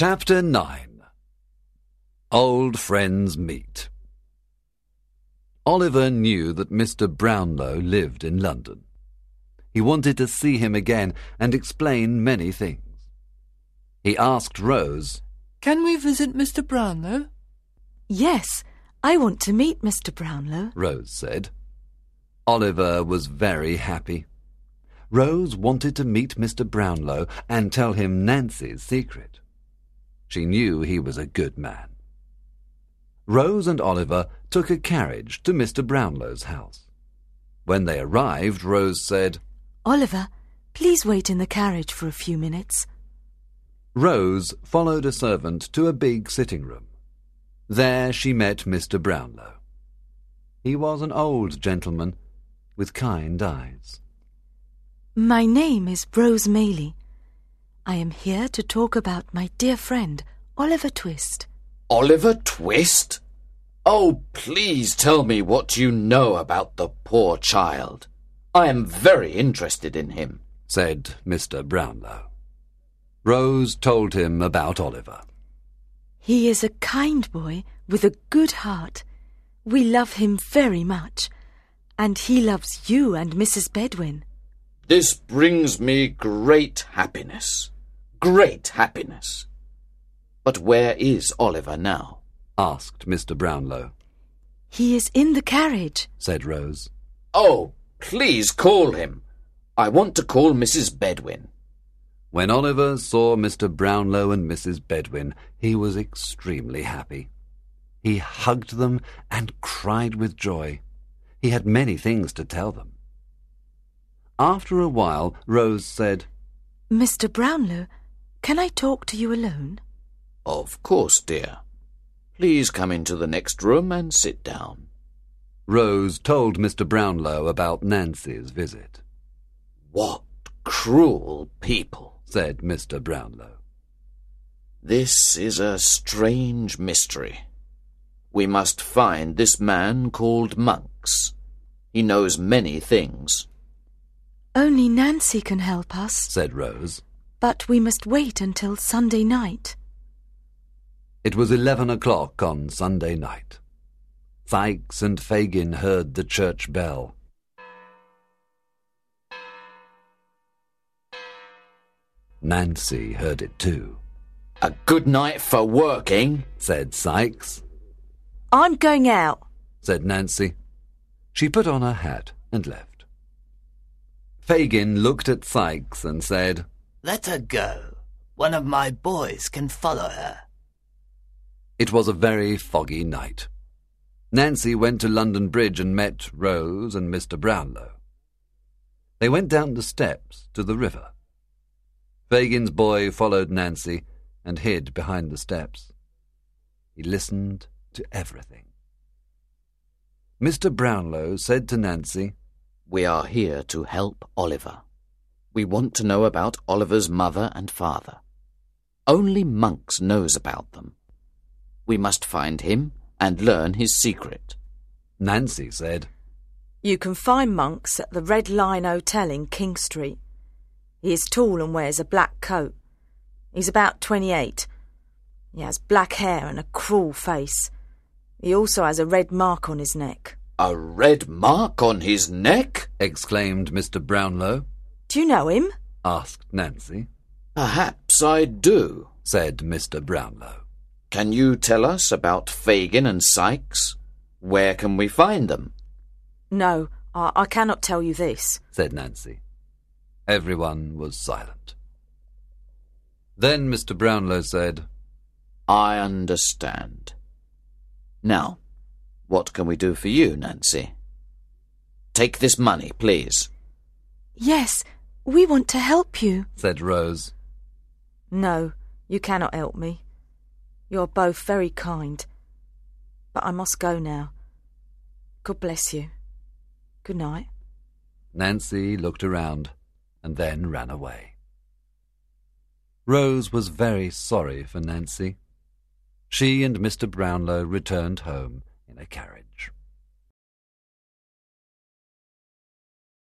Chapter 9 Old Friends Meet Oliver knew that Mr. Brownlow lived in London. He wanted to see him again and explain many things. He asked Rose, Can we visit Mr. Brownlow? Yes, I want to meet Mr. Brownlow. Rose said. Oliver was very happy. Rose wanted to meet Mr. Brownlow and tell him Nancy's secret. She knew he was a good man. Rose and Oliver took a carriage to Mr. Brownlow's house. When they arrived, Rose said, Oliver, please wait in the carriage for a few minutes. Rose followed a servant to a big sitting room. There she met Mr. Brownlow. He was an old gentleman with kind eyes. My name is Rose Maylie. I am here to talk about my dear friend, Oliver Twist. Oliver Twist? Oh, please tell me what you know about the poor child. I am very interested in him, said Mr. Brownlow. Rose told him about Oliver. He is a kind boy with a good heart. We love him very much, and he loves you and Mrs. Bedwin. This brings me great happiness. Great happiness. But where is Oliver now? asked Mr. Brownlow. He is in the carriage, said Rose. Oh, please call him. I want to call Mrs. Bedwin. When Oliver saw Mr. Brownlow and Mrs. Bedwin, he was extremely happy. He hugged them and cried with joy. He had many things to tell them. After a while, Rose said, Mr. Brownlow, can I talk to you alone? Of course, dear. Please come into the next room and sit down. Rose told Mr. Brownlow about Nancy's visit. What cruel people, said Mr. Brownlow. This is a strange mystery. We must find this man called Monks. He knows many things. Only Nancy can help us, said Rose. But we must wait until Sunday night. It was eleven o'clock on Sunday night. Sikes and Fagin heard the church bell. Nancy heard it too. A good night for working, said Sikes. I'm going out, said Nancy. She put on her hat and left. Fagin looked at Sikes and said, Let her go. One of my boys can follow her. It was a very foggy night. Nancy went to London Bridge and met Rose and Mr. Brownlow. They went down the steps to the river. Fagin's boy followed Nancy and hid behind the steps. He listened to everything. Mr. Brownlow said to Nancy, We are here to help Oliver. We want to know about Oliver's mother and father. Only Monks knows about them. We must find him and learn his secret. Nancy said, You can find Monks at the Red Lion Hotel in King Street. He is tall and wears a black coat. He's about 28. He has black hair and a cruel face. He also has a red mark on his neck. A red mark on his neck? exclaimed Mr. Brownlow. Do you know him? asked Nancy. Perhaps I do, said Mr. Brownlow. Can you tell us about Fagin and Sikes? Where can we find them? No, I, I cannot tell you this, said Nancy. Everyone was silent. Then Mr. Brownlow said, I understand. Now, what can we do for you, Nancy? Take this money, please. Yes, we want to help you, said Rose. No, you cannot help me. You're both very kind. But I must go now. God bless you. Good night. Nancy looked around and then ran away. Rose was very sorry for Nancy. She and Mr. Brownlow returned home in a carriage.